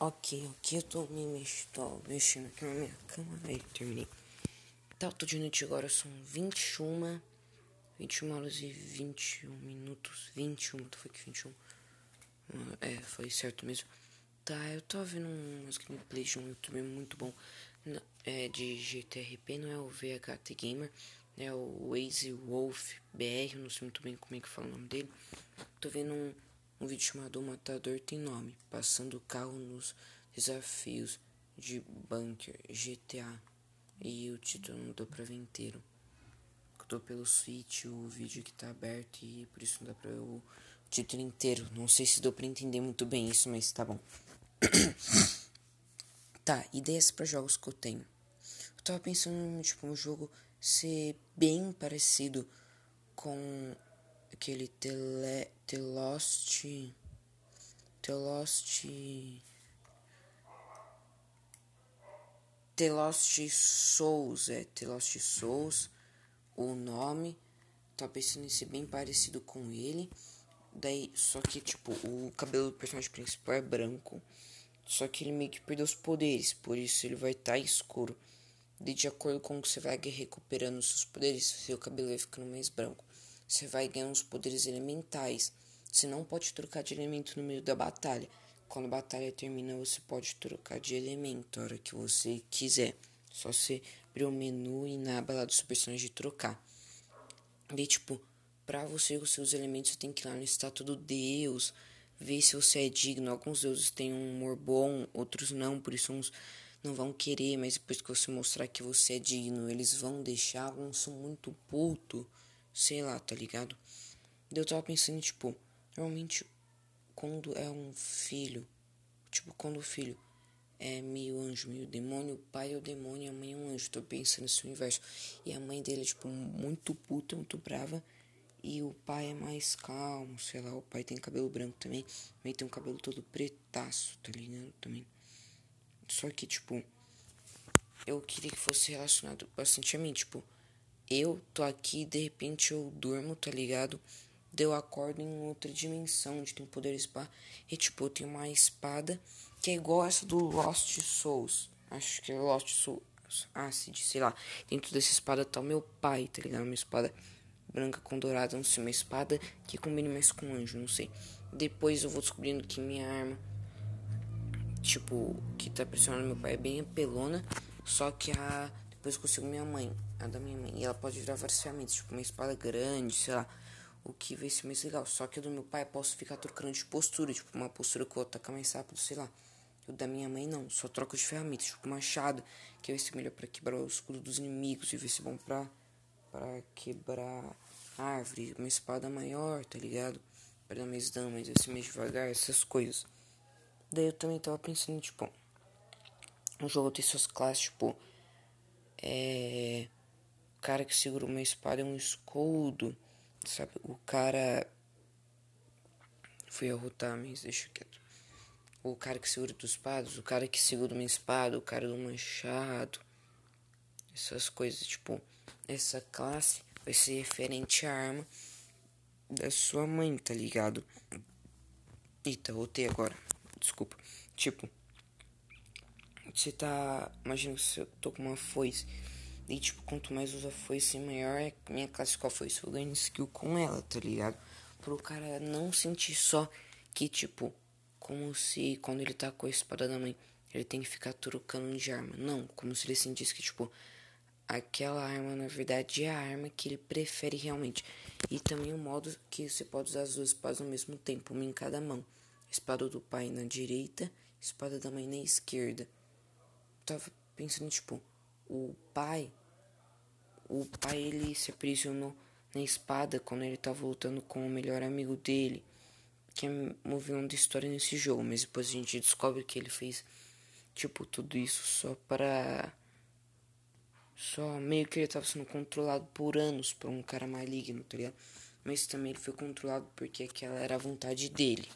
Ok, ok, eu tô me mexendo, mexendo aqui na minha cama, aí terminei. Tá, eu tô de noite agora, são 21, 21 horas e 21 minutos, 21, foi que 21? É, foi certo mesmo. Tá, eu tô vendo umas gameplays de um youtuber muito bom, é de GTRP, não é o VHT Gamer, é o Waze Wolf BR, não sei muito bem como é que fala o nome dele. Tô vendo um um O Matador Tem Nome, passando o carro nos desafios de Bunker GTA. E o título não deu pra ver inteiro. Eu tô pelo Switch, o vídeo que tá aberto e por isso não dá pra ver o título inteiro. Não sei se deu pra entender muito bem isso, mas tá bom. tá, ideias para jogos que eu tenho. Eu tava pensando, tipo, um jogo ser bem parecido com aquele tele, The Lost The Lost The Lost Souls é The Lost Souls o nome tá pensando em ser bem parecido com ele daí só que tipo o cabelo do personagem principal é branco só que ele meio que perdeu os poderes por isso ele vai estar tá escuro de, de acordo com o que você vai recuperando seus poderes seu cabelo vai ficando mais branco você vai ganhar uns poderes elementais. Você não pode trocar de elemento no meio da batalha. Quando a batalha termina, você pode trocar de elemento a hora que você quiser. Só você abrir o menu e na aba lá do seu personagem trocar. E tipo, pra você os seus elementos, você tem que ir lá no estátua do Deus, ver se você é digno. Alguns deuses têm um humor bom, outros não, por isso uns não vão querer, mas depois que você mostrar que você é digno, eles vão deixar. Alguns são muito puto sei lá, tá ligado? Eu tava pensando, tipo, normalmente quando é um filho, tipo, quando o filho é meio anjo, meio demônio, o pai é o demônio a mãe é um anjo. Tô pensando nesse universo. E a mãe dele é, tipo, muito puta, muito brava. E o pai é mais calmo, sei lá. O pai tem cabelo branco também. Mas tem um cabelo todo pretaço, tá ligado? Também. Só que, tipo, eu queria que fosse relacionado bastante a mim, tipo eu tô aqui de repente eu durmo, tá ligado? Deu acordo em outra dimensão, onde tem poderes pá. E tipo, eu tenho uma espada que é igual essa do Lost Souls. Acho que é Lost Souls. Acid, sei lá. Dentro dessa espada tá o meu pai, tá ligado? Uma espada branca com dourada, não sei, uma espada que combina mais com anjo, não sei. Depois eu vou descobrindo que minha arma, tipo, que tá pressionando meu pai é bem apelona. Só que a depois consigo minha mãe, a da minha mãe. E ela pode virar várias ferramentas, tipo uma espada grande, sei lá. O que vai ser mais legal. Só que o do meu pai posso ficar trocando de postura, tipo uma postura que eu vou atacar mais rápido, sei lá. O da minha mãe não, só troco de ferramentas, tipo machado, que vai ser melhor para quebrar o escudo dos inimigos e vai ser bom pra, pra quebrar árvore, uma espada maior, tá ligado? Pra dar mais dano, mas ser mais devagar, essas coisas. Daí eu também tava pensando, tipo, um jogo tem suas classes, tipo, é. O cara que segura uma espada é um escudo. Sabe? O cara. Fui arrotar, mas deixa quieto. O cara que segura duas espadas, o cara que segura uma espada, o cara do machado. Essas coisas, tipo, essa classe vai ser referente à arma da sua mãe, tá ligado? Eita, voltei agora. Desculpa. Tipo, você tá. Imagina que eu tô com uma foice. E tipo, quanto mais usa foice, maior é minha classe a foice. Eu ganho skill com ela, tá ligado? Pro cara não sentir só que, tipo, como se quando ele tá com a espada da mãe, ele tem que ficar trocando de arma. Não, como se ele sentisse que, tipo, aquela arma na verdade é a arma que ele prefere realmente. E também o modo que você pode usar as duas espadas ao mesmo tempo, uma em cada mão. Espada do pai na direita, espada da mãe na esquerda tava pensando, tipo, o pai. O pai ele se aprisionou na espada quando ele tava lutando com o melhor amigo dele. Que é movendo história nesse jogo. Mas depois a gente descobre que ele fez, tipo, tudo isso só para. Só meio que ele tava sendo controlado por anos por um cara maligno, tá ligado? Mas também ele foi controlado porque aquela era a vontade dele.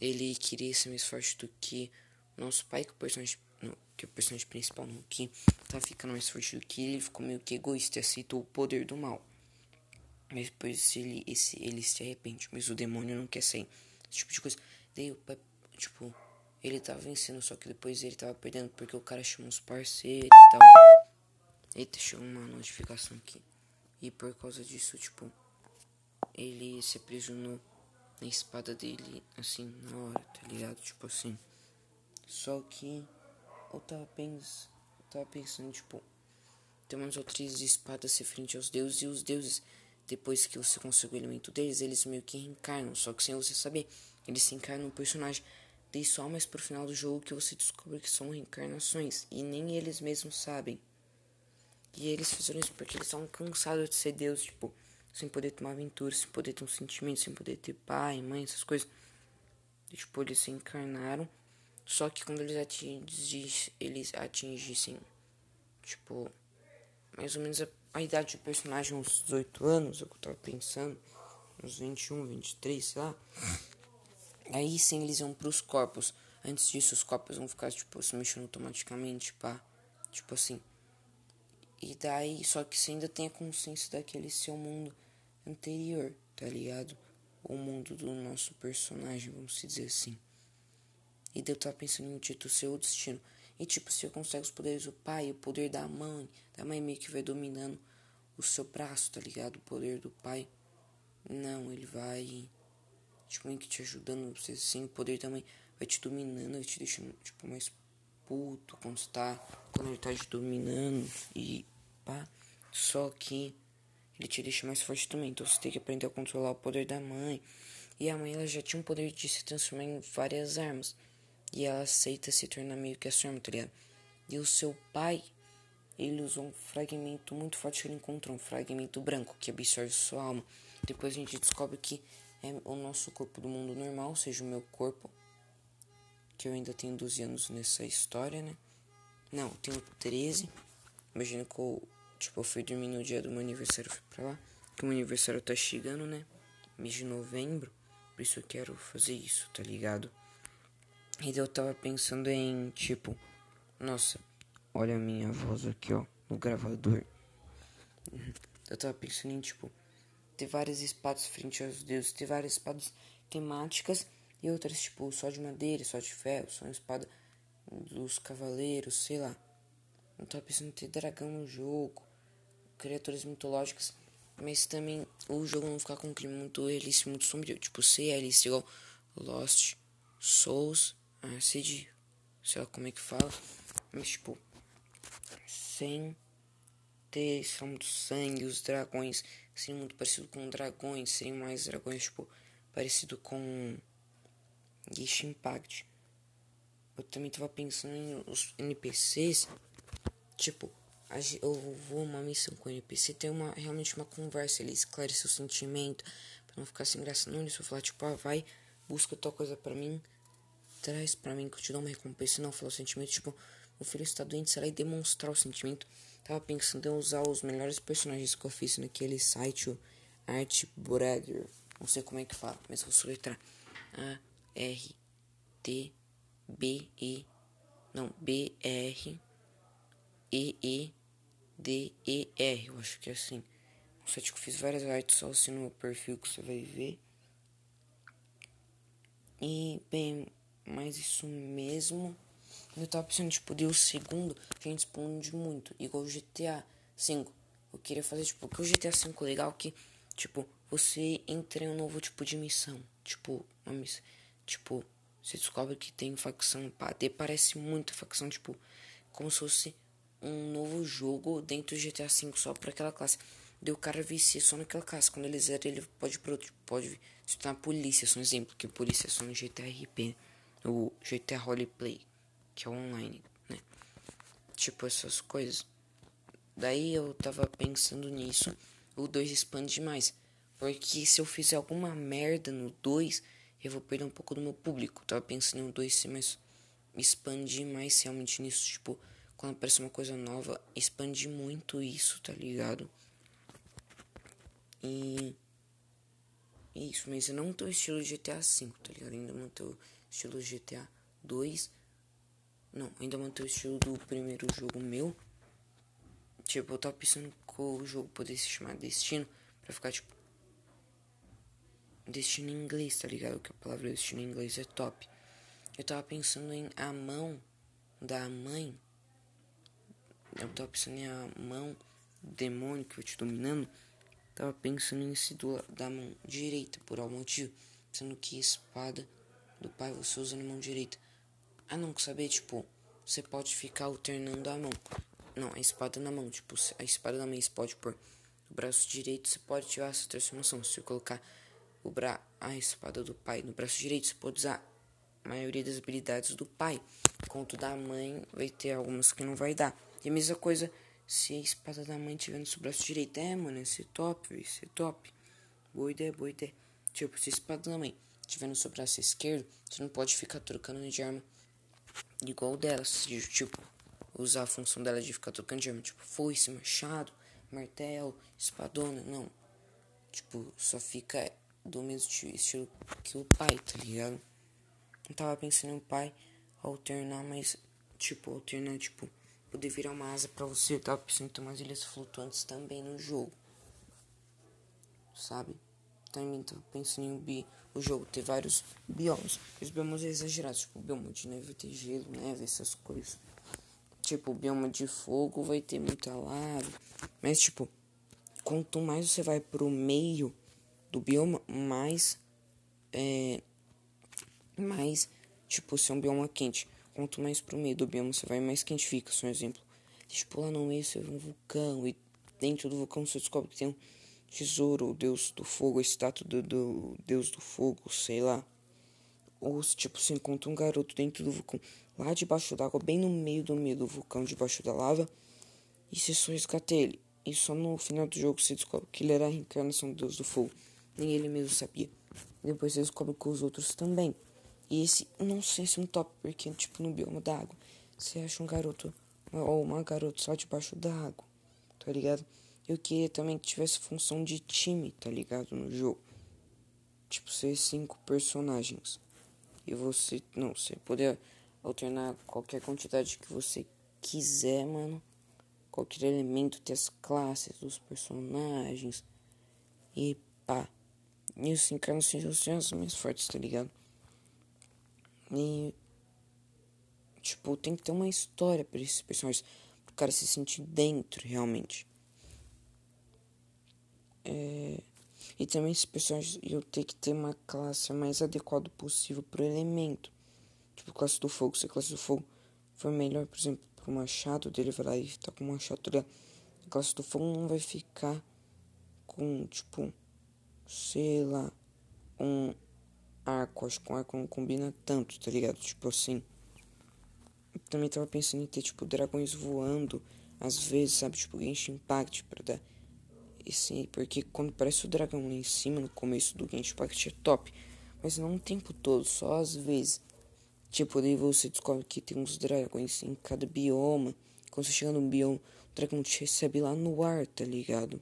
Ele queria ser mais forte do que nosso pai, que o personagem que o personagem principal no que tá ficando mais forte do que ele, ficou meio que egoísta e aceitou o poder do mal. Mas depois ele, esse, ele se arrepende, mas o demônio não quer sair. Esse tipo de coisa. Daí o pai, tipo, ele tava vencendo, só que depois ele tava perdendo porque o cara chamou os parceiros e tal. Eita, chegou uma notificação aqui. E por causa disso, tipo, ele se aprisionou na espada dele, assim, na hora, tá ligado? Tipo assim. Só que eu tava, pens eu tava pensando, tipo, tem umas outras espadas frente aos deuses e os deuses, depois que você consegue o elemento deles, eles meio que reencarnam, só que sem você saber. Eles se encarnam no personagem. Daí só mais pro final do jogo que você descobre que são reencarnações. E nem eles mesmos sabem. E eles fizeram isso porque eles estão cansados de ser Deus, tipo, sem poder tomar aventura, sem poder ter um sentimento, sem poder ter pai, mãe, essas coisas. E, tipo, eles se encarnaram. Só que quando eles, atingis, eles atingissem, tipo, mais ou menos a, a idade do personagem, uns 18 anos, é o que eu tava pensando, uns 21, 23, sei lá. Aí sim eles iam pros corpos. Antes disso, os corpos vão ficar, tipo, se mexendo automaticamente, pá. Tipo assim. E daí, só que você ainda tem a consciência daquele seu mundo anterior, tá ligado? O mundo do nosso personagem, vamos dizer assim. E daí eu tava pensando em título seu destino. E tipo, você consegue os poderes do pai, o poder da mãe, da mãe meio que vai dominando o seu braço, tá ligado? O poder do pai. Não, ele vai. Tipo, meio que te ajudando, você assim, o poder da mãe vai te dominando, vai te deixando, tipo, mais puto quando está. Quando ele tá te dominando. E pá. Só que ele te deixa mais forte também. Então você tem que aprender a controlar o poder da mãe. E a mãe ela já tinha o poder de se transformar em várias armas. E ela aceita se tornar meio que a sua arma, tá ligado? E o seu pai, ele usou um fragmento muito forte que ele encontrou, um fragmento branco que absorve sua alma. Depois a gente descobre que é o nosso corpo do mundo normal, ou seja, o meu corpo. Que eu ainda tenho 12 anos nessa história, né? Não, tenho 13. Imagina que eu, tipo, eu fui dormir no dia do meu aniversário, fui pra lá. Que o meu aniversário tá chegando, né? Mês de novembro. Por isso eu quero fazer isso, tá ligado? E eu tava pensando em, tipo, nossa, olha a minha voz aqui, ó, no gravador. Eu tava pensando em, tipo, ter várias espadas frente aos deuses, ter várias espadas temáticas e outras, tipo, só de madeira, só de ferro, só uma espada dos cavaleiros, sei lá. Eu tava pensando em ter dragão no jogo, criaturas mitológicas, mas também o jogo não ficar com um clima muito realista, muito sombrio, tipo, ser realista igual Lost, Souls ah, Cid, sei lá como é que fala, mas tipo, sem ter esse do sangue, os dragões serem muito parecido com dragões, serem mais dragões, tipo, parecido com Genshin Impact. Eu também tava pensando em os NPCs, tipo, eu vou uma missão com o NPC, tem uma, realmente uma conversa, ele esclarece o sentimento, pra não ficar sem graça, não, ele só falar, tipo, ah, vai, busca tal coisa pra mim, traz para mim que eu te dou uma recompensa, não falar o sentimento, tipo, meu filho está doente, será e demonstrar o sentimento. Tava pensando em usar os melhores personagens que eu fiz naquele site, o Art Brother, não sei como é que fala, mas vou soletrar. A R T B E não, B R E E D E R, eu acho que é assim. Um site que eu fiz várias artes só assim no meu perfil que você vai ver. E bem, mas isso mesmo. Eu tava pensando, tipo, de o segundo, a gente expande muito. Igual o GTA V. Eu queria fazer, tipo, que o GTA V é legal que, tipo, você entra em um novo tipo de missão. Tipo, uma missão. Tipo, você descobre que tem facção. Pá, parece muito facção, tipo, como se fosse um novo jogo dentro do GTA V só pra aquela classe. Deu o cara vicia só naquela classe. Quando ele zera, ele pode, pode se tornar polícia, só um exemplo, que polícia é só no GTA RP o GTA Roleplay, que é online, né? Tipo essas coisas. Daí eu tava pensando nisso. O 2 expande demais. Porque se eu fizer alguma merda no 2, eu vou perder um pouco do meu público. tava pensando no 2 ser mais. expandir mais realmente nisso. Tipo, quando aparece uma coisa nova, expandir muito isso, tá ligado? E. Isso, mas eu não tô estilo GTA V, tá ligado? Ainda não tô estilo GTA 2. Não, ainda mantém o estilo do primeiro jogo meu. Tipo, eu tava pensando que o jogo poderia se chamar Destino. Pra ficar tipo. Destino em inglês, tá ligado? Que a palavra destino em inglês é top. Eu tava pensando em a mão da mãe. Eu tava pensando em a mão demônio que vai te dominando. Tava pensando em esse do, da mão direita, por algum motivo. Sendo que espada do pai você usa na mão direita. Ah, não, saber, tipo, você pode ficar alternando a mão. Não, a espada na mão. Tipo, a espada na mão você pode pôr no braço direito, você pode tirar essa transformação. Se você colocar o bra a espada do pai no braço direito, você pode usar a maioria das habilidades do pai. Enquanto da mãe vai ter algumas que não vai dar. E a mesma coisa se a espada da mãe tiver no seu braço direito. É, mano, esse é top, esse é top. Boa ideia, boa ideia. Tipo, se a espada da mãe tiver no seu braço esquerdo, você não pode ficar trocando de arma igual dela. Tipo, usar a função dela de ficar trocando de arma. Tipo, foice, machado, martelo, espadona. Não. Tipo, só fica do mesmo estilo que o pai, tá ligado? Eu tava pensando em um pai alternar, mas, tipo, alternar, tipo, poder virar uma asa pra você. Eu tava pensando em ter umas ilhas flutuantes também no jogo. Sabe? Também tava pensando em bi o jogo ter vários biomas. Os biomas exagerados, tipo, o bioma de neve ter gelo, neve, essas coisas. Tipo, o bioma de fogo vai ter muita lava. Mas, tipo, quanto mais você vai pro meio do bioma, mais. É. Mais. Tipo, se é um bioma quente. Quanto mais pro meio do bioma você vai, mais quente fica. Só um exemplo. Tipo, lá no meio você vê um vulcão. E dentro do vulcão você descobre que tem um tesouro, o deus do fogo, a estátua do, do deus do fogo, sei lá. Ou se, tipo, você encontra um garoto dentro do vulcão, lá debaixo d'água, bem no meio do meio do vulcão, debaixo da lava. E você só resgata ele. E só no final do jogo você descobre que ele era a reencarnação do deus do fogo nem ele mesmo sabia. Depois você descobre com os outros também. E esse, não sei se é um top, porque, tipo, no bioma da água, você acha um garoto, ou uma garota só debaixo da água, tá ligado? Eu queria também que tivesse função de time, tá ligado? No jogo. Tipo, ser cinco personagens. E você, não, você poder alternar qualquer quantidade que você quiser, mano. Qualquer elemento, ter as classes dos personagens. E pá. E assim, cara, não sejam as mais fortes, tá ligado? E. Tipo, tem que ter uma história para esses personagens. Pro cara se sentir dentro, realmente. É, e também esses personagens eu tenho que ter uma classe mais adequada possível pro elemento. Tipo, classe do fogo. Se a classe do fogo for melhor, por exemplo, pro machado dele, vai lá e tá com o machado, tá A classe do fogo não vai ficar com, tipo sei lá, um arco. Acho que um arco não combina tanto, tá ligado? Tipo assim. Eu também tava pensando em ter, tipo, dragões voando. Às vezes, sabe? Tipo, Genshin Impact pra dar. Esse, porque quando parece o dragão lá em cima, no começo do Genshin Impact é top. Mas não o tempo todo, só às vezes. Tipo, daí você descobre que tem uns dragões em cada bioma. Quando você chega no bioma, o dragão te recebe lá no ar, tá ligado?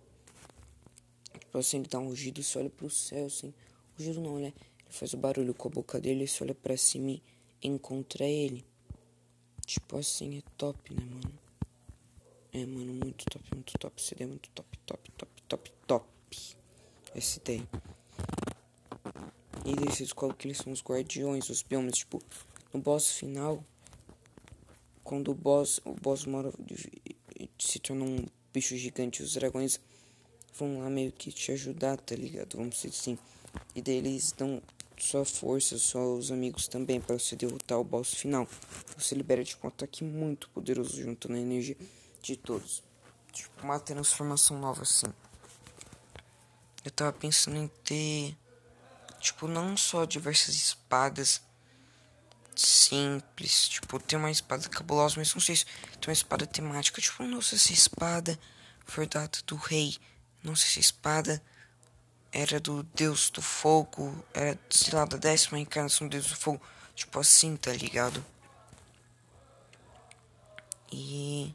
Tipo assim, ele dá um rugido, você olha pro céu, assim. Rugido não, né? Ele faz o barulho com a boca dele, você olha pra cima e encontra ele. Tipo assim, é top, né, mano? É, mano, muito top, muito top. Ideia é muito top, top, top, top, top. Ideia. E você descobre que eles são os guardiões, os biomas. Tipo, no boss final, quando o boss, o boss mora, se torna um bicho gigante, os dragões vão lá meio que te ajudar, tá ligado? Vamos dizer assim. E daí eles dão sua força, só os amigos também, para você derrotar o boss final. Você libera tipo um ataque muito poderoso juntando a energia de todos. Tipo, uma transformação nova assim. Eu tava pensando em ter. Tipo, não só diversas espadas simples. Tipo, ter uma espada cabulosa, mas não sei se tem uma espada temática. Tipo, não sei se espada for data do rei não sei se a espada era do deus do fogo, era, sei lá, da décima encarnação do deus do fogo. Tipo assim, tá ligado? E.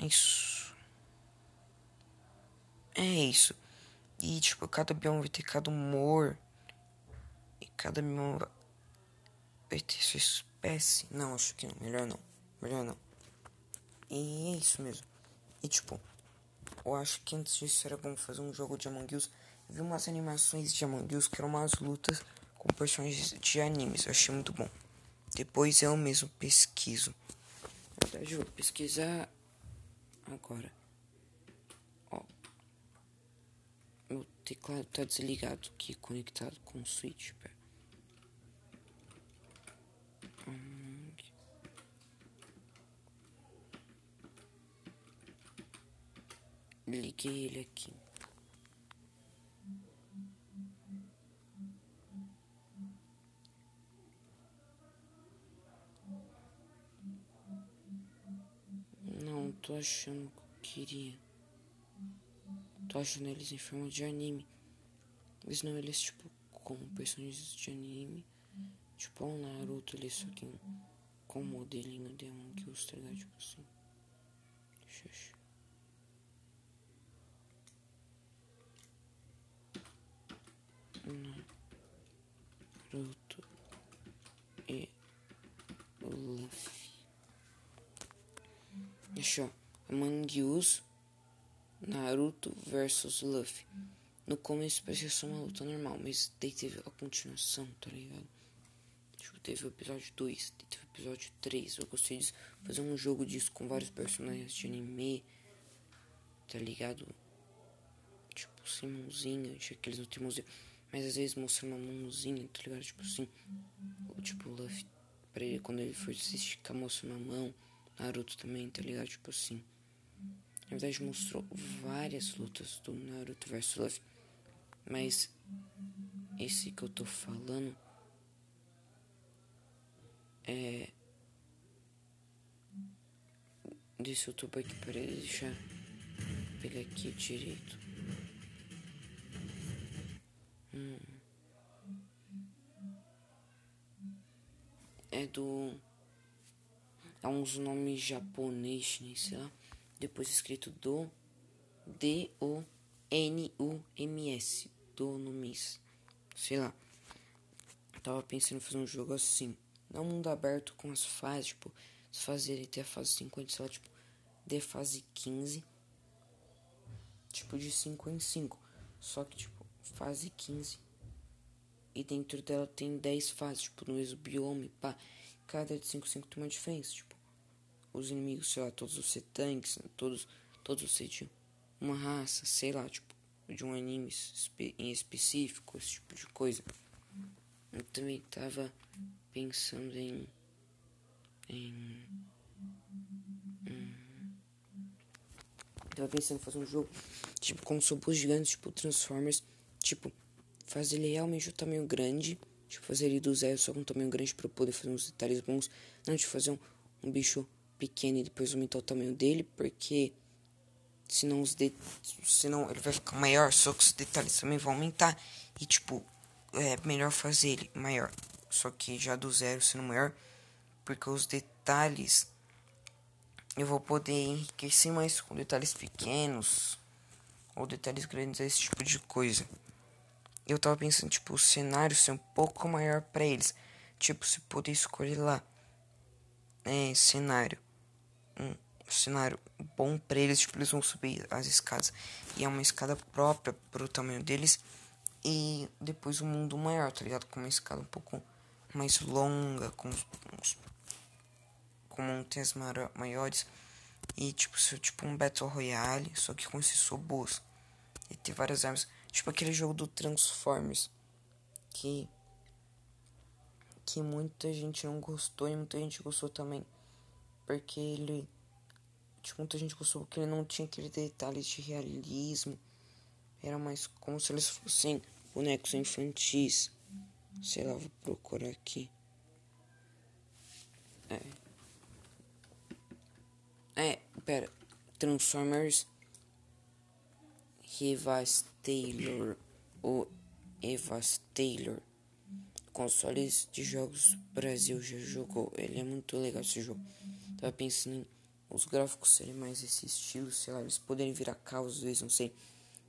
É isso. É isso. E, tipo, cada bioma vai ter cada humor. E cada bioma vai ter sua espécie. Não, acho que não. Melhor não. Melhor não. E é isso mesmo. E, tipo, eu acho que antes disso era bom fazer um jogo de Among Us. Eu vi umas animações de Among Us que eram umas lutas com personagens de animes. Eu achei muito bom. Depois eu mesmo pesquiso. Na verdade, eu vou pesquisar agora. Ó. Meu teclado tá desligado aqui, conectado com o switch. Pera. Hum. Liguei ele aqui. Tô achando que eu queria. Tô achando eles em forma de anime. Mas não eles, tipo, como personagens de anime. Tipo, um Naruto ali, só que com o modelinho de um que os tá Tipo assim. Achar. Naruto e Luffy. Achou? Among Us, Naruto versus Luffy. No começo parecia só uma luta normal, mas daí teve a continuação, tá ligado? Tipo, teve o episódio 2, teve o episódio 3. Eu gostei de fazer um jogo disso com vários personagens de anime, tá ligado? Tipo, sem mãozinha, tinha aqueles não tem mãozinha, mas às vezes mostra uma mãozinha, tá ligado? Tipo assim, ou tipo, o Luffy, pra ele, quando ele for se esticar, mostra uma mão. Naruto também, tá ligado? Tipo assim. Na verdade, mostrou várias lutas do Naruto vs Luffy. Mas esse que eu tô falando é. Desse YouTube aqui para ele deixar. Pegar aqui direito. Hum. É do é uns nomes japonês, né, sei lá. Depois escrito do D-O-N-U-M-S. Do Numis. Sei lá. Tava pensando em fazer um jogo assim. Não mundo aberto com as fases, tipo, se fazer até a fase 50, sei lá, tipo, de fase 15. Tipo, de 5 em 5. Só que, tipo, fase 15. E dentro dela tem 10 fases, tipo, no mesmo biome, pá cada de 5 5 tem uma diferença. Tipo, os inimigos, sei lá, todos os ser tanques, né, todos, todos ser de uma raça, sei lá, tipo, de um anime em específico, esse tipo de coisa. Eu também tava pensando em. em. em tava pensando em fazer um jogo, tipo, com robôs gigantes, tipo Transformers, tipo, fazer ele realmente o tamanho grande Tipo, fazer ele do zero só com um tamanho grande para poder fazer uns detalhes bons. Não de fazer um, um bicho pequeno e depois aumentar o tamanho dele, porque senão os de... senão ele vai ficar maior, só que os detalhes também vão aumentar. E tipo, é melhor fazer ele maior. Só que já do zero sendo maior, porque os detalhes eu vou poder enriquecer mais com detalhes pequenos ou detalhes grandes, esse tipo de coisa eu tava pensando, tipo, o cenário ser um pouco maior para eles. Tipo, se poder escolher lá. É, cenário. Cenário bom para eles, tipo, eles vão subir as escadas. E é uma escada própria pro tamanho deles. E depois um mundo maior, tá ligado? Com uma escada um pouco mais longa, com, uns, com montanhas maiores. E tipo, ser tipo um Battle Royale, só que com esses robôs. E ter várias armas. Tipo aquele jogo do Transformers. Que. Que muita gente não gostou e muita gente gostou também. Porque ele. Tipo, muita gente gostou porque ele não tinha aqueles detalhes de realismo. Era mais como se eles fossem bonecos infantis. Sei lá, vou procurar aqui. É. É, pera. Transformers Rivas Taylor ou Evas Taylor. Consoles de jogos Brasil já jogou. Ele é muito legal esse jogo. Tava pensando em os gráficos serem mais esse estilo, sei lá, eles poderem virar carros às vezes, não sei.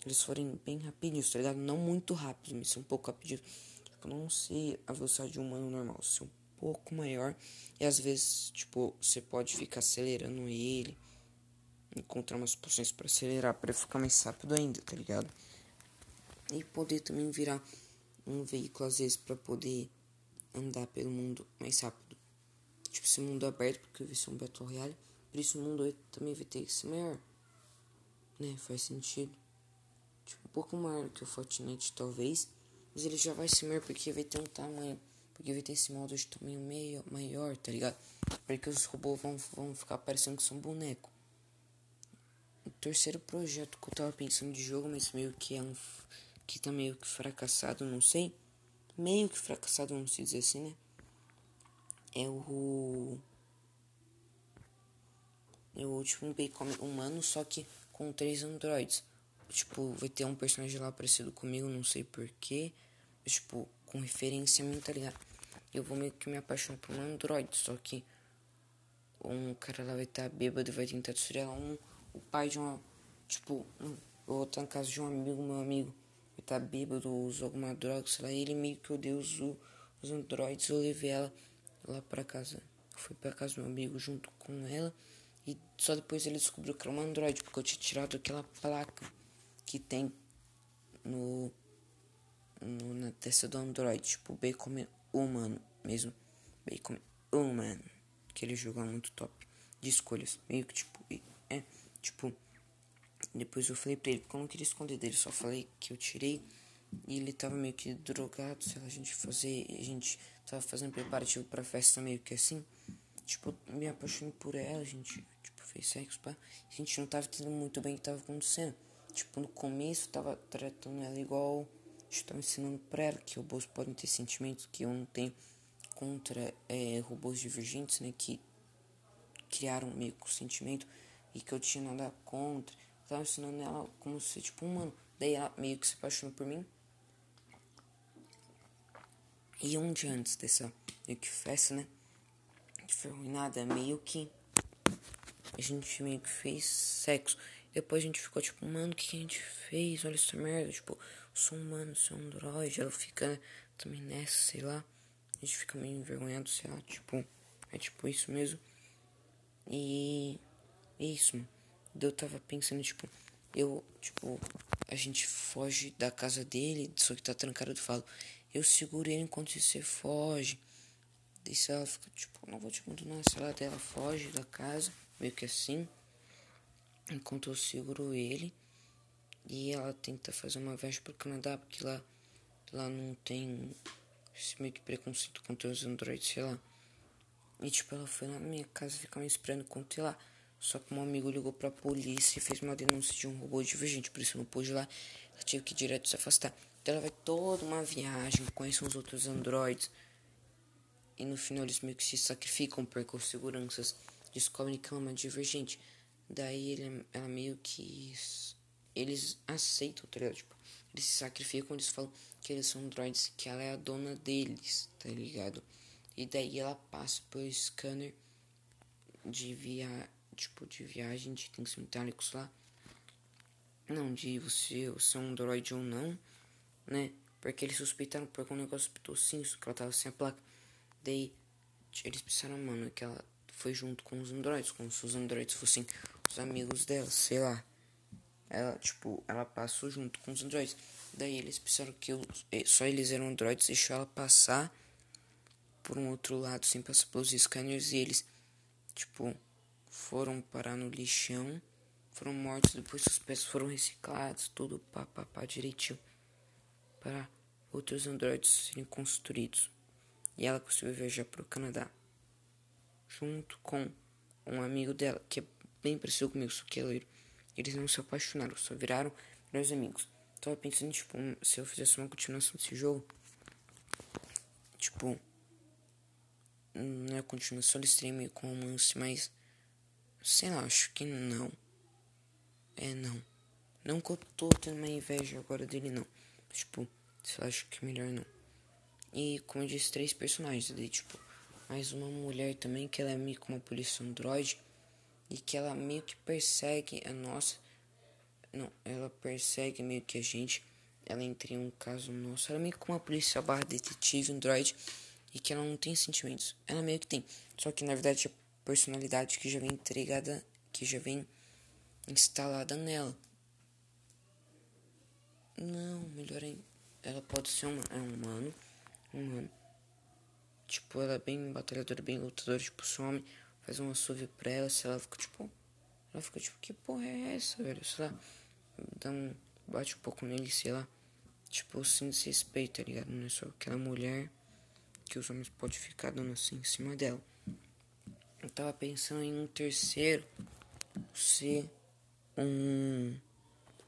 Eles forem bem rapidinhos, tá ligado? Não muito rápidos, mas um pouco rapidinhos. Tipo, não sei a velocidade de um humano normal, ser um pouco maior. E às vezes, tipo, você pode ficar acelerando ele encontrar umas posições para acelerar, para ficar mais rápido ainda, tá ligado? E poder também virar um veículo às vezes para poder andar pelo mundo mais rápido. tipo, esse mundo aberto, porque vai ser um Battle Royale. Por isso o mundo também vai ter que ser maior. Né? Faz sentido. Tipo, um pouco maior que o Fortnite, talvez. Mas ele já vai ser maior porque vai ter um tamanho. Porque vai ter esse modo de tamanho meio maior, tá ligado? Porque os robôs vão, vão ficar parecendo que são boneco. O terceiro projeto que eu tava pensando de jogo, mas meio que é um. que tá meio que fracassado, não sei. Meio que fracassado, vamos dizer assim, né? É o. É o último bacon humano, só que com três androids. Tipo, vai ter um personagem lá parecido comigo, não sei porquê. Tipo, com referência a mim, tá ligado? Eu vou meio que me apaixonar por um android, só que um cara lá vai estar tá bêbado e vai tentar destruir um, o pai de uma. Tipo, eu vou estar na casa de um amigo, meu amigo vai estar tá bêbado usou alguma droga, sei lá. Ele meio que odeia os, os androids. Eu levei ela lá pra casa. Eu fui pra casa do meu amigo junto com ela. E só depois ele descobriu que era um android, porque eu tinha tirado aquela placa que tem no, no na testa do android, tipo, bacon humano mesmo. Bacon humano. Aquele jogo é muito top. De escolhas. Meio que tipo. É. Tipo. Depois eu falei pra ele, porque eu não queria esconder dele. Só falei que eu tirei. E ele tava meio que drogado. Sei lá, a gente fazer. A gente tava fazendo preparativo pra festa meio que assim. Tipo, me apaixonei por ela. Gente, fez sexo, pá. A gente não tava entendendo muito bem o que tava acontecendo. Tipo, no começo tava tratando ela igual. Estou ensinando pra ela que robôs podem ter sentimentos que eu não tenho contra é, robôs divergentes, né? Que criaram meio que o sentimento e que eu tinha nada contra. Tava ensinando ela como ser tipo humano. Daí ela meio que se apaixonou por mim. E um dia antes dessa meio que festa, né? Que foi arruinada, meio que a gente meio que fez sexo. Depois a gente ficou tipo, mano, o que, que a gente fez? Olha essa merda. Tipo, sou humano, sou um androide. Ela fica também nessa, sei lá a gente fica meio envergonhado, sei lá, tipo, é tipo isso mesmo. E é isso, mano. Eu tava pensando, tipo, eu, tipo, a gente foge da casa dele, só que tá trancado, eu falo, eu seguro ele enquanto você foge. Daí se ela fica, tipo, não vou te abandonar, sei lá, dela foge da casa, meio que assim. Enquanto eu seguro ele. E ela tenta fazer uma viagem pro Canadá, porque lá, lá não tem esse meio que preconceito contra os androids, sei lá. E tipo, ela foi lá na minha casa ficar me esperando contra lá. Só que um amigo ligou pra polícia e fez uma denúncia de um robô divergente, por isso eu não pude ir lá. Ela tive que ir direto se afastar. Então ela vai toda uma viagem, conhece uns outros androids. E no final eles meio que se sacrificam os seguranças descobrem que é uma divergente. Daí ele, ela meio que. Eles aceitam, tá ligado? Tipo, eles se sacrificam, eles falam que eles são droids, que ela é a dona deles, tá ligado? E daí ela passa pelo scanner de via, tipo, de viagem de itens metálicos lá. Não, de você, você é um droid ou não, né? Porque eles suspeitaram porque o negócio sim, que ela tava sem a placa. Daí eles pensaram, mano, que ela foi junto com os androids, como se os androids fossem os amigos dela, sei lá. Ela, tipo, ela passou junto com os androids. Daí eles pensaram que eu, eh, só eles eram androids, deixou ela passar por um outro lado, sem passar pelos scanners, e eles, tipo, foram parar no lixão, foram mortos, depois os peças foram reciclados, tudo pá, pá, pá, direitinho, para outros androids serem construídos. E ela conseguiu viajar para o Canadá, junto com um amigo dela, que é bem parecido comigo, só que é loiro. Eles não se apaixonaram, só viraram meus amigos. Tava pensando, tipo, se eu fizesse uma continuação desse jogo. Tipo. Não é continuação, teriam meio com romance, mas. Sei lá, acho que não. É, não. Não que eu tô tendo uma inveja agora dele, não. Tipo, sei lá, acho que é melhor não. E, como eu disse, três personagens. Daí, tipo, mais uma mulher também, que ela é meio como uma polícia androide. E que ela meio que persegue a nossa não, ela persegue meio que a gente. Ela entra em um caso nosso. Ela é meio que uma polícia barra detetive, android. E que ela não tem sentimentos. Ela meio que tem. Só que na verdade a personalidade que já vem entregada. Que já vem instalada nela. Não, melhor ainda. Ela pode ser uma, é um humano. Um humano. Tipo, ela é bem batalhadora, bem lutadora, tipo, seu homem faz um assovio pra ela, se ela fica tipo. Ela fica tipo, que porra é essa, velho? Sei lá. Dá um. Bate um pouco nele, sei lá. Tipo, sem se respeito, tá ligado? Não é só aquela mulher que os homens podem ficar dando assim em cima dela. Eu tava pensando em um terceiro ser um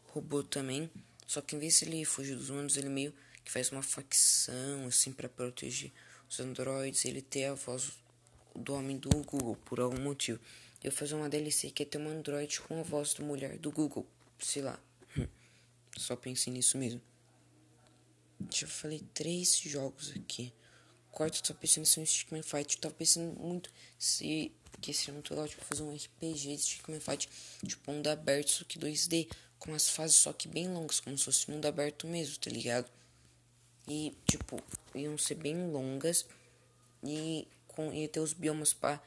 robô também. Só que em vez de ele fugir dos humanos, ele meio que faz uma facção assim para proteger os androides. Ele tem a voz do homem do Google por algum motivo. Eu fazer uma DLC que é ter um android com a voz da mulher do Google. Sei lá. Hum. Só pensei nisso mesmo. Já falei três jogos aqui. Quarto, eu tava pensando em um Stickman Fight. Eu tava pensando muito se que seria muito legal, tipo, fazer um RPG de Stickman Fight, tipo, mundo aberto, só que 2D, com as fases só que bem longas, como se fosse mundo aberto mesmo, tá ligado? E, tipo, iam ser bem longas e com, ia ter os biomas pra.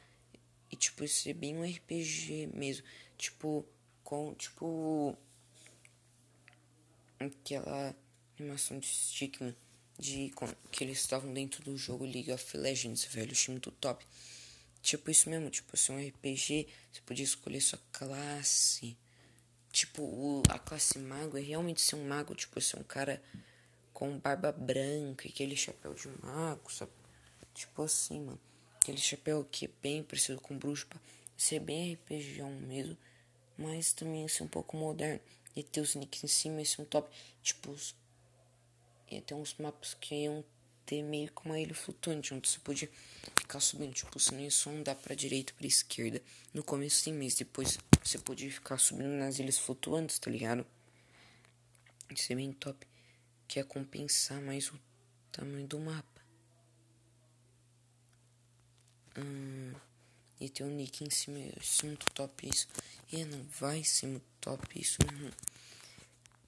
E, tipo, ia ser bem um RPG mesmo. Tipo, com, tipo. Aquela animação de Stickman de que eles estavam dentro do jogo League of Legends, velho, achei muito top. Tipo isso mesmo, tipo assim, um RPG, você podia escolher sua classe. Tipo, o, a classe mago é realmente ser um mago, tipo, ser um cara com barba branca aquele chapéu de mago, sabe? Tipo assim, mano. Aquele chapéu que é bem parecido com bruxo, pra ser bem RPG mesmo, mas também ser um pouco moderno. E ter os nicks em cima, esse é um top. Tipo, ia ter uns mapas que iam ter meio que uma ilha flutuante, onde você podia ficar subindo. Tipo, você não só andar pra direita pra esquerda. No começo sim, mas depois você podia ficar subindo nas ilhas flutuantes, tá ligado? Isso é bem top. Que é compensar mais o tamanho do mapa. Hum, e ter um nick em cima. Isso é muito top isso. E não vai ser muito top isso. Uhum.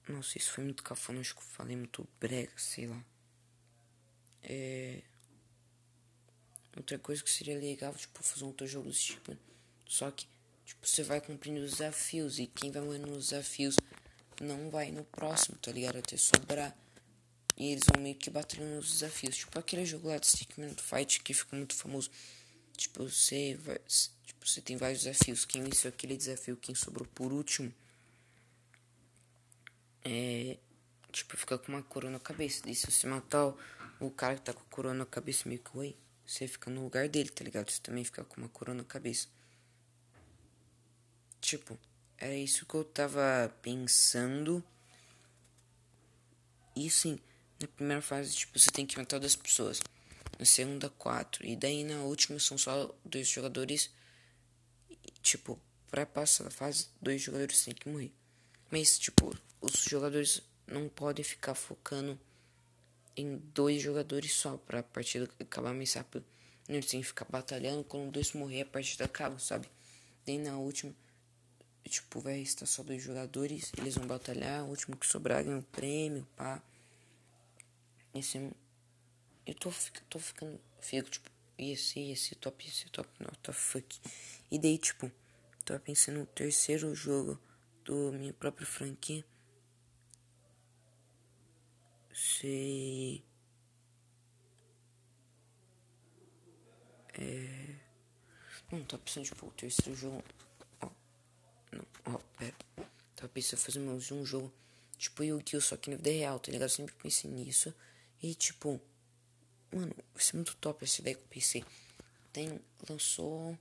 Nossa, isso foi muito cafona, acho que eu falei muito brega, sei lá. É... Outra coisa que seria legal, tipo, fazer um outro jogo desse tipo. Só que, tipo, você vai cumprindo os desafios e quem vai morrer nos desafios não vai no próximo, tá ligado? Até sobrar. E eles vão meio que batalhando nos desafios. Tipo aquele jogo lá de Stickman Fight que ficou muito famoso. Tipo, você vai. Tipo, você tem vários desafios. Quem venceu aquele desafio, quem sobrou por último é, tipo, fica com uma coroa na cabeça. E se você matar o, cara que tá com a coroa na cabeça, meio que, oi, você fica no lugar dele, tá ligado? Você também fica com uma coroa na cabeça. Tipo, é isso que eu tava pensando. E sim, na primeira fase, tipo, você tem que matar duas pessoas. Na segunda, quatro. E daí na última são só dois jogadores. E, tipo, pra passar a fase, dois jogadores têm que morrer. Mas, tipo, os jogadores não podem ficar focando em dois jogadores só para a partida acabar mais rápido. Eles têm que ficar batalhando quando dois morrer a partida acaba, sabe? Daí na última, tipo, vai estar só dois jogadores, eles vão batalhar, o último que sobrar ganha um prêmio, pá. É... Eu tô, tô ficando. Fico, tipo, esse, esse top, esse top, não, tá fuck. E daí, tipo, tô pensando no terceiro jogo do minha própria franquia sei. É. Não, tá pensando, tipo, o terceiro jogo. Ó. Não, ó, pera. Tava pensando em fazer mais um jogo. Tipo, Yu-Gi-Oh! Só que na vida real, tá ligado? sempre pensei nisso. E, tipo. Mano, vai ser muito top essa ideia que eu pensei. Tem. Lançou.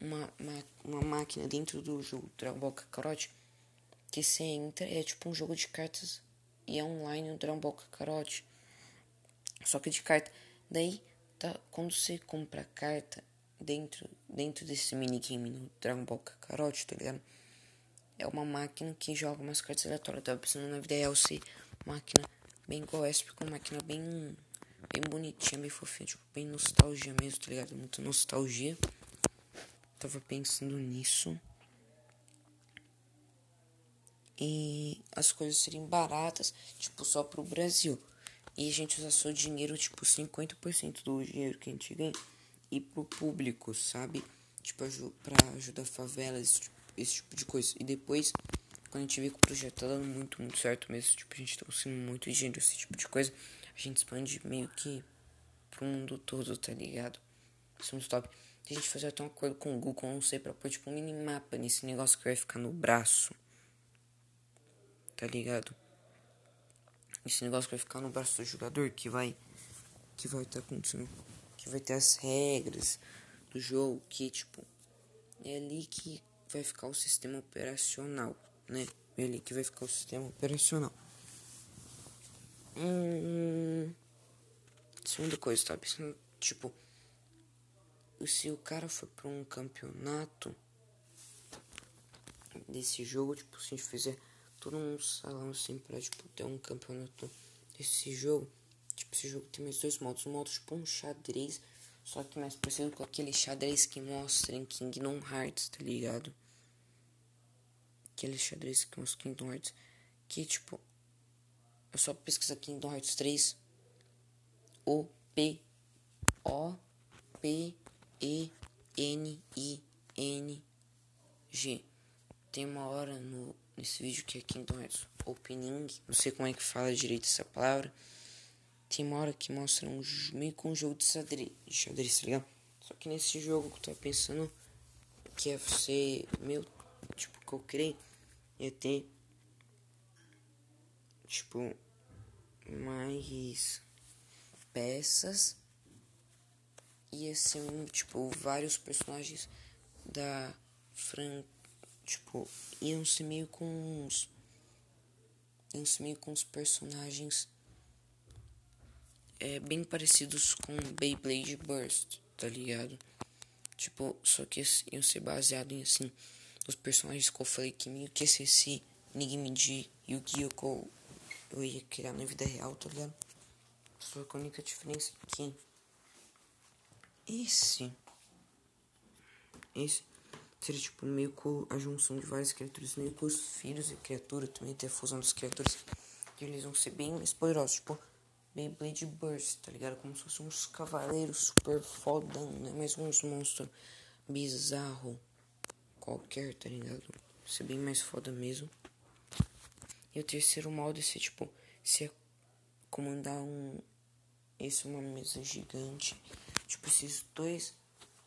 Uma, uma, uma máquina dentro do jogo Dragon Ball Kakarot. Que você entra. É tipo um jogo de cartas e é online o Dragon Ball Kakarot. Só que de carta. Daí, tá, quando você compra carta dentro, dentro desse minigame no Dragon Ball Kakarot, tá ligado? É uma máquina que joga umas cartas aleatórias. Eu tava pensando na vida real ser máquina bem porque é uma máquina bem, bem bonitinha, bem fofinha, tipo, bem nostalgia mesmo, tá ligado? Muita nostalgia. Tava pensando nisso e as coisas serem baratas, tipo, só pro Brasil. E a gente usar só dinheiro, tipo, 50% do dinheiro que a gente ganha e pro público, sabe? Tipo, pra ajudar favelas, tipo, esse tipo de coisa. E depois, quando a gente vê que o projeto tá dando muito, muito certo mesmo, tipo, a gente tá conseguindo muito dinheiro, esse tipo de coisa, a gente expande meio que pro mundo todo, tá ligado? Isso é muito top. A gente fazer até um acordo com o Google, não sei, pra pôr tipo um minimapa nesse negócio que vai ficar no braço. Tá ligado? Esse negócio que vai ficar no braço do jogador que vai. Que vai estar tá acontecendo. Que vai ter as regras do jogo. Que tipo. É ali que vai ficar o sistema operacional, né? Ali que vai ficar o sistema operacional. Hum, segunda coisa, tá tipo, se o cara for pra um campeonato desse jogo, tipo, se a gente fizer todo um salão assim pra, tipo, ter um campeonato desse jogo, tipo, esse jogo tem mais dois modos, um modo tipo um xadrez, só que mais parecido com aquele xadrez que mostra em Kingdom Hearts, tá ligado? Aquele xadrez que mostra Kingdom Hearts, que, tipo, é só pesquisar Kingdom Hearts 3. O P O P E N I N G. Tem uma hora no nesse vídeo que é Kingdom Hearts Opening, não sei como é que fala direito essa palavra. Tem uma hora que mostra um meio com um jogo de xadrez, xadrez, tá ligado? Só que nesse jogo que eu tô pensando que ia ser meu, que eu criei, ia ter tipo mais peças e assim, tipo, vários personagens da Fran, tipo, iam ser meio com uns iam ser meio com os personagens é, bem parecidos com Beyblade Burst, tá ligado? Tipo, só que iam ser baseados em assim, os personagens que eu falei que meio que esse Nigmidi e o Gyoko eu ia criar na vida real, tá ligado? Só que a única diferença é que esse esse seria tipo meio com a junção de várias criaturas, meio com os filhos e criatura, também ter a fusão das criaturas. E eles vão ser bem mais poderosos, tipo Beyblade Burst, tá ligado? Como se fossem uns cavaleiros super fodão, né? Mais uns monstros bizarro qualquer, tá ligado? Ser bem mais foda mesmo. E o terceiro modo é ser tipo, se comandar um. Esse é uma mesa gigante. Tipo, esses dois.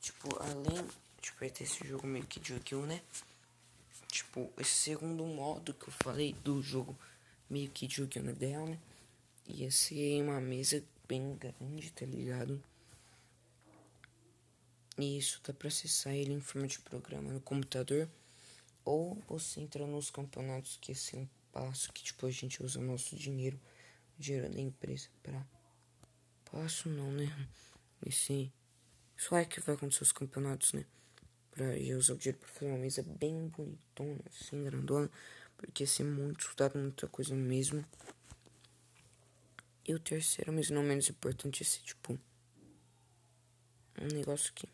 Tipo, além. Tipo, vai ter esse jogo meio que de né? Tipo, esse segundo modo que eu falei do jogo meio que de Yu-Gi-Oh! né? Ia ser uma mesa bem grande, tá ligado? E isso dá pra acessar ele em forma de programa no computador. Ou você entra nos campeonatos que assim passo que tipo a gente usa o nosso dinheiro, o dinheiro da empresa pra passo não, né? Esse só é que vai acontecer os campeonatos, né? Pra eu usar o dinheiro pra fazer uma mesa bem bonitona, assim, grandona, porque ia ser muito estudado, muita coisa mesmo. E o terceiro, mas não menos importante, esse tipo um negócio que,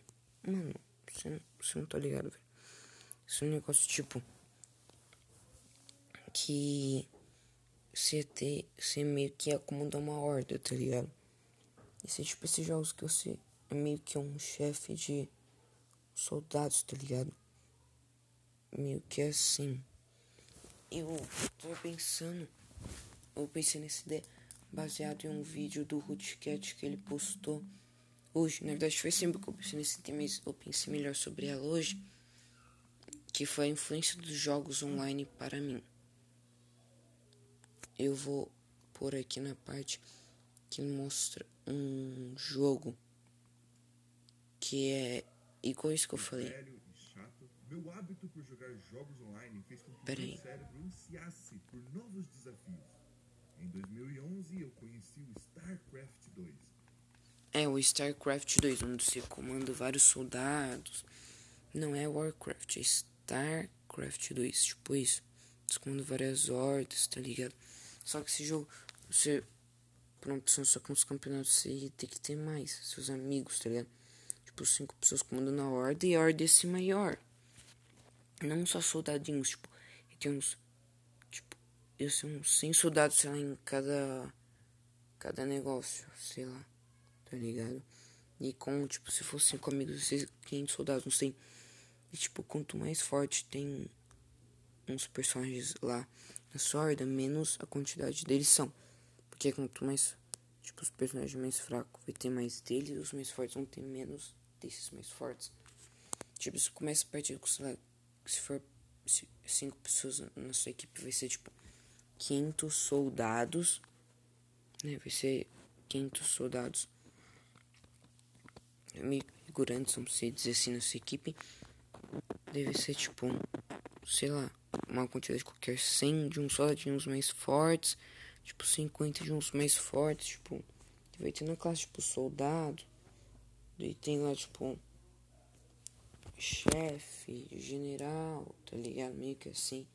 mano, você, você não tá ligado, velho. Esse é um negócio tipo que você ter, você meio que acomodar uma horda, tá ligado? Esse tipo esses jogos que você é meio que um chefe de soldados, tá ligado? Meio que assim. Eu tô pensando, eu pensei nessa ideia baseado em um vídeo do Rootcat que ele postou hoje. Na verdade foi sempre que eu pensei nesse tema, eu pensei melhor sobre ela hoje. Que foi a influência dos jogos online para mim eu vou por aqui na parte que mostra um jogo que é igual isso que eu falei. Meu hábito por jogar jogos online fez com que Pera meu cérebro ansiasse por novos desafios. Em 2011 eu conheci o StarCraft 2. É, o StarCraft 2, onde você comanda vários soldados. Não é Warcraft, é StarCraft 2, tipo isso. Você comanda várias hordas, tá ligado? Só que esse jogo, você, pra uma pessoa só com os campeonatos, você tem que ter mais, seus amigos, tá ligado? Tipo, cinco pessoas comandando a ordem e a ordem é maior. Não só soldadinhos, tipo, tem uns, tipo, eu sei uns 100 soldados, sei lá, em cada, cada negócio, sei lá, tá ligado? E com, tipo, se fosse cinco amigos, 500 soldados, não sei. E, tipo, quanto mais forte tem uns personagens lá na sorda, menos a quantidade deles são. Porque quanto mais Tipo, os personagens mais fracos vai ter mais deles os mais fortes vão ter menos desses mais fortes. Tipo, se começa a partir com, sei lá, se for cinco pessoas na sua equipe, vai ser tipo 500 soldados, né? Vai ser 500 soldados meio figurantes, vamos dizer assim, na sua equipe. Deve ser tipo, sei lá, uma quantidade qualquer 100 de uns soldadinhos mais fortes, tipo 50 de uns mais fortes, tipo, vai ter na classe tipo soldado, daí tem lá tipo chefe, general, tá ligado? Meio que assim.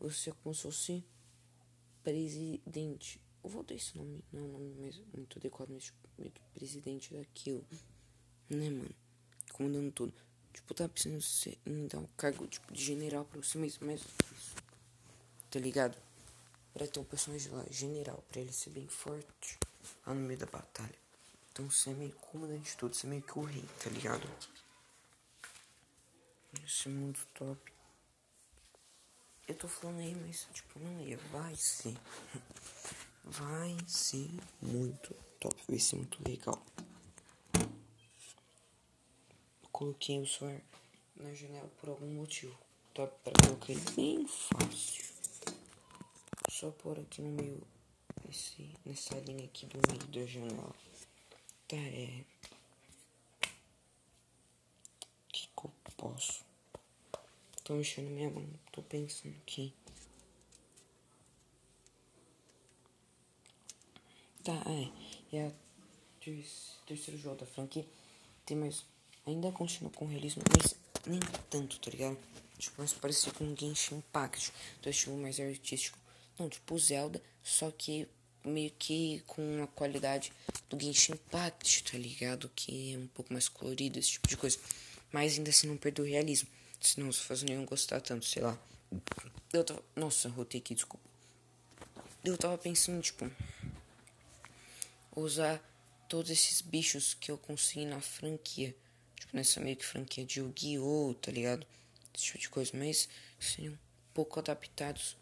Você é como se fosse presidente. Eu vou dar esse nome, não é um nome muito adequado, mas tipo, meio que presidente daquilo. Né, mano? Comandando tudo. Tipo, tá precisando ser, dar um cargo tipo, de general pra você mesmo, mas isso. Tá ligado? Pra ter um personagem lá, general, pra ele ser bem forte lá no meio da batalha. Então você é meio comandante de tudo, você é meio que o rei, tá ligado? Esse é muito top. Eu tô falando aí, mas tipo, não é, vai ser. Vai ser muito top, vai ser muito legal. Eu coloquei o celular na janela por algum motivo. Top pra colocar ele bem fácil. Só por aqui no meio, nesse, nessa linha aqui do meio da janela. Tá, é. O que, que eu posso? Tô mexendo minha mão, tô pensando aqui. Tá, é. É a terceiro jogo da franquia. Tem mais. Ainda continua com realismo, mas nem tanto, tá ligado? Tipo, mais parecido com Genshin Impact. Do estilo mais artístico. Não, tipo Zelda, só que meio que com a qualidade do Genshin Impact, tá ligado? Que é um pouco mais colorido, esse tipo de coisa. Mas ainda assim não perdeu o realismo. Senão fãs não iam gostar tanto, sei lá. Eu tava. Nossa, rotei aqui, desculpa. Eu tava pensando, tipo. Usar todos esses bichos que eu consegui na franquia. Tipo, nessa meio que franquia de Yu-Gi-Oh!, tá ligado? Esse tipo de coisa. Mas seriam um pouco adaptados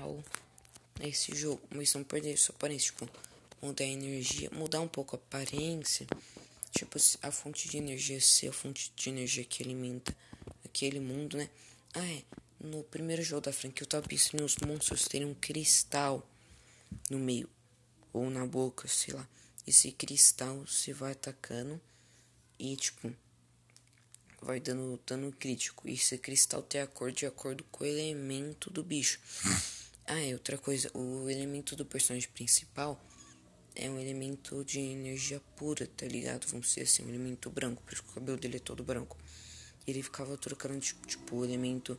ao. A esse jogo. Mas não perder sua aparência, tipo. Mudar a energia. Mudar um pouco a aparência. Tipo, a fonte de energia ser a fonte de energia que alimenta aquele mundo, né? Ah, é. No primeiro jogo da franquia eu tava pensando os monstros terem um cristal no meio. Ou na boca, sei lá. Esse cristal se vai atacando e tipo. Vai dando dano crítico. E esse cristal tem a cor de acordo com o elemento do bicho. Ah, é outra coisa. O elemento do personagem principal é um elemento de energia pura, tá ligado? Vamos dizer assim, um elemento branco, por isso que o cabelo dele é todo branco. E ele ficava trocando tipo, tipo o elemento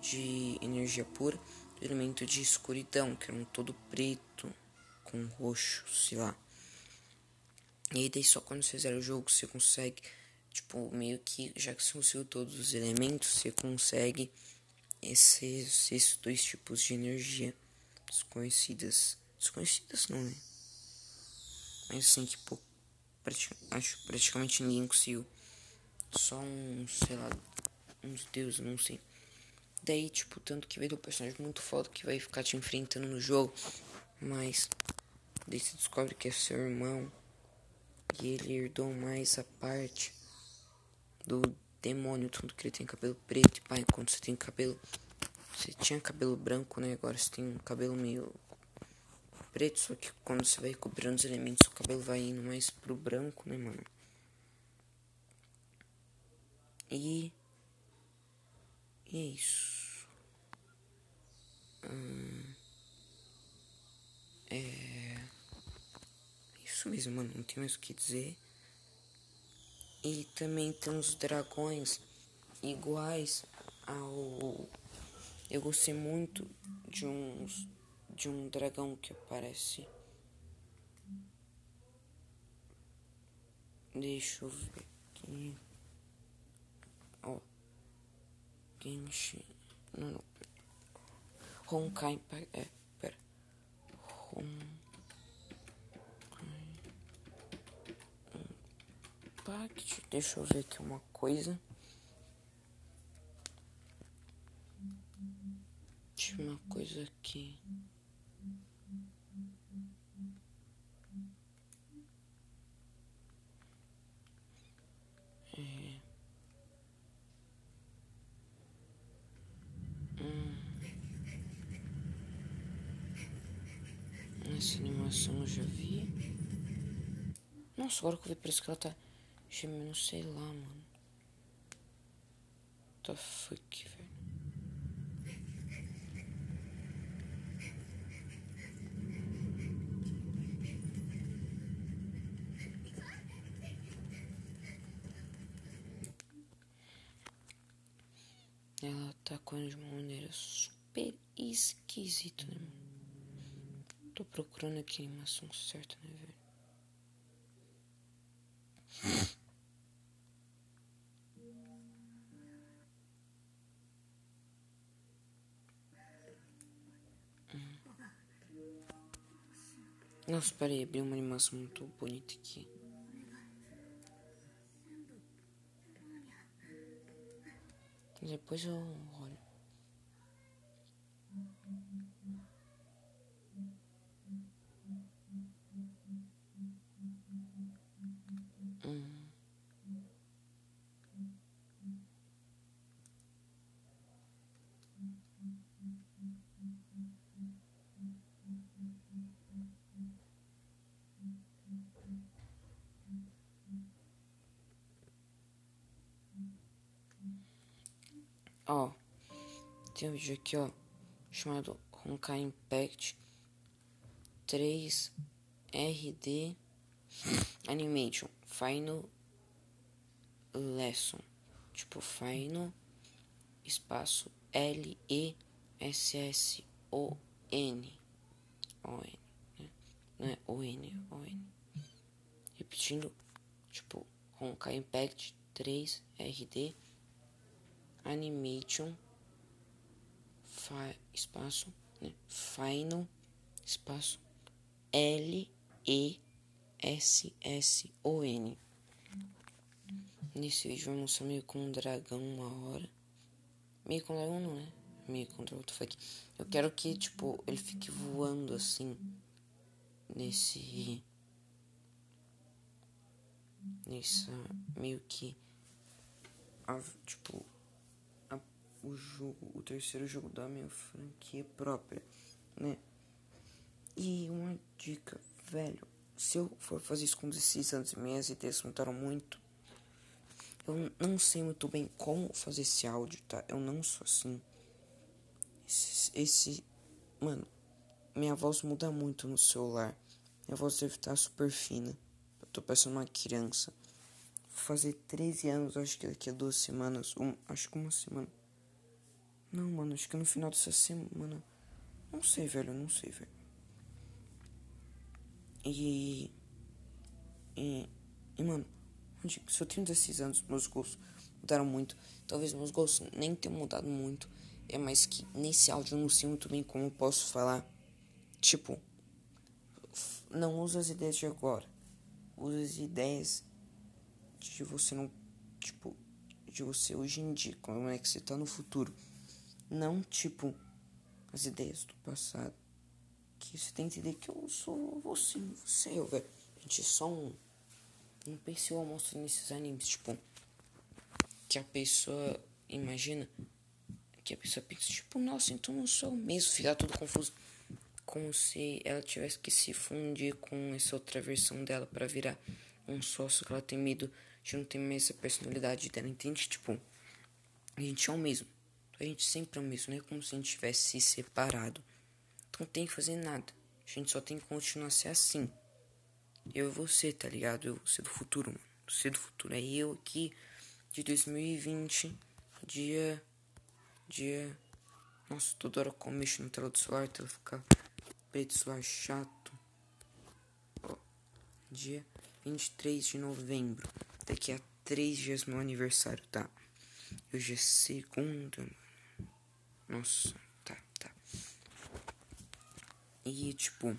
de energia pura o elemento de escuridão, que era um todo preto com roxo, sei lá. E aí daí só quando você zera o jogo você consegue, tipo, meio que, já que você conseguiu todos os elementos, você consegue esses, esses dois tipos de energia desconhecidas. Desconhecidas não, né? Mas assim que pô, prati acho praticamente ninguém conseguiu. Só um, sei lá, uns deuses, não sei. Daí, tipo, tanto que veio do personagem muito foda que vai ficar te enfrentando no jogo. Mas daí você descobre que é seu irmão. E ele herdou mais a parte do demônio, tanto que ele tem cabelo preto. Pai, quando você tem cabelo. Você tinha cabelo branco, né? Agora você tem um cabelo meio preto. Só que quando você vai cobrindo os elementos, o cabelo vai indo mais pro branco, né, mano? E. E é isso. Hum, é. Isso mesmo, mano. Não tem mais o que dizer. E também tem uns dragões iguais ao. Eu gostei muito de uns. De um dragão que aparece. Deixa eu ver aqui. Ó. Genshin. Não, não. Honkai. É, pera. Honkai. Impact. Deixa eu ver aqui uma coisa. Tinha uma coisa aqui. É. Hum. Essa animação eu já vi. Nossa, agora que eu vi, parece que ela tá gemendo, sei lá, mano. The fuck, velho. Ela atacando de uma maneira super esquisita, né, mano? Tô procurando aqui a animação certa, né, velho? Nossa, peraí, abri uma animação muito bonita aqui. Depois eu olho. Ó, tem um vídeo aqui, ó, chamado Honkai Impact 3RD Animation Final Lesson. Tipo, Final espaço L E S S O N. O N, né? Não é O N, O N. Repetindo, tipo, Honkai Impact 3RD Animation espaço né? Final espaço L E S S O N. Nesse vídeo vai mostrar meio com um dragão uma hora. Meio com um dragão não, né? Meio contra outro fuck. Eu quero que, tipo, ele fique voando assim. Nesse. Nessa. Meio que. Tipo o jogo, o terceiro jogo da minha franquia própria, né? E uma dica, velho, se eu for fazer isso com 16 anos e minhas ideias mudaram muito, eu não sei muito bem como fazer esse áudio, tá? Eu não sou assim. Esse, esse mano, minha voz muda muito no celular. Minha voz deve estar super fina. Eu tô parecendo uma criança. Fazer 13 anos, acho que daqui a duas semanas, um, acho que uma semana. Não, mano, acho que no final dessa semana. Não sei, velho, não sei, velho. E. E. E, mano, se eu tenho 16 anos, meus gostos mudaram muito. Talvez meus gostos nem tenham mudado muito. É mais que nesse áudio eu não sei muito bem como eu posso falar. Tipo, não usa as ideias de agora. Usa as ideias de você não. Tipo, de você hoje em dia. Como é que você tá no futuro. Não, tipo, as ideias do passado. Que você tem que entender que eu sou você, você, eu, velho. Gente só um. Um pensou mostra nesses animes, tipo. Que a pessoa imagina. Que a pessoa pensa, tipo, nossa, então não sou eu mesmo. Fica tudo confuso. Como se ela tivesse que se fundir com essa outra versão dela para virar um sócio que ela tem medo de não ter mais a personalidade dela, entende? Tipo, a gente é o mesmo. A gente sempre é o mesmo, não é como se a gente tivesse se separado. Então não tem que fazer nada. A gente só tem que continuar a ser assim. Eu e você, tá ligado? Eu você do futuro, mano. Você do futuro. É eu aqui de 2020, dia. Dia. Nossa, toda hora eu mexo na tela do celular, a tela fica preto, celular chato. Ó, dia 23 de novembro. Daqui a três dias meu aniversário, tá? Hoje é segunda, nossa, tá, tá. E tipo,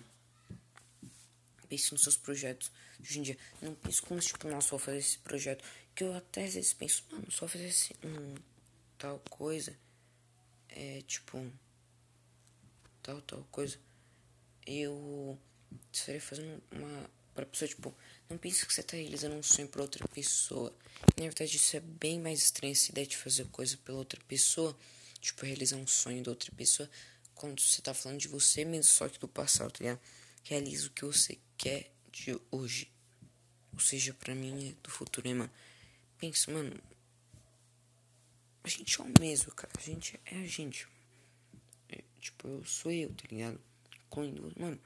pense nos seus projetos hoje em dia. Não pense como tipo, nossa, vou fazer esse projeto. Que eu até às vezes penso, mano, só fazer esse, um, tal coisa. É tipo, tal, tal coisa. Eu estaria fazendo uma pra pessoa, tipo, não pense que você tá realizando um sonho pra outra pessoa. Na verdade, isso é bem mais estranho essa ideia de fazer coisa pela outra pessoa. Tipo, realizar um sonho da outra pessoa. Quando você tá falando de você mesmo, só que do passado, tá ligado? Realiza o que você quer de hoje. Ou seja, pra mim é do futuro, né, mano? Pensa, mano. A gente é o mesmo, cara. A gente é a gente. É, tipo, eu sou eu, tá ligado? Quando, mano,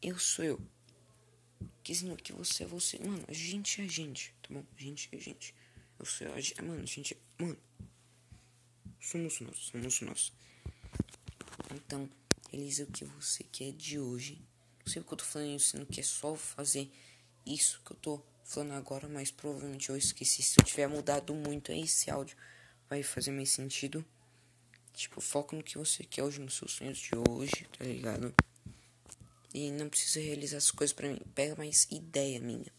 eu sou eu. Dizendo que você é você. Mano, a gente é a gente, tá bom? A gente é a gente. Eu sou a gente. Mano, a gente é. Mano. Somos nós, somos nós. Então, realiza o que você quer de hoje. Não sei porque eu tô falando isso, não quer só fazer isso que eu tô falando agora, mas provavelmente eu esqueci. Se eu tiver mudado muito esse áudio, vai fazer mais sentido. Tipo, foco no que você quer hoje, nos seus sonhos de hoje, tá ligado? E não precisa realizar as coisas para mim. Pega mais ideia minha.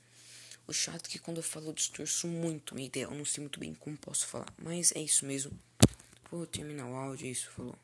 O chato é que quando eu falo eu distorço muito minha ideia. Eu não sei muito bem como posso falar. Mas é isso mesmo. Vou terminar o áudio, é isso, falou.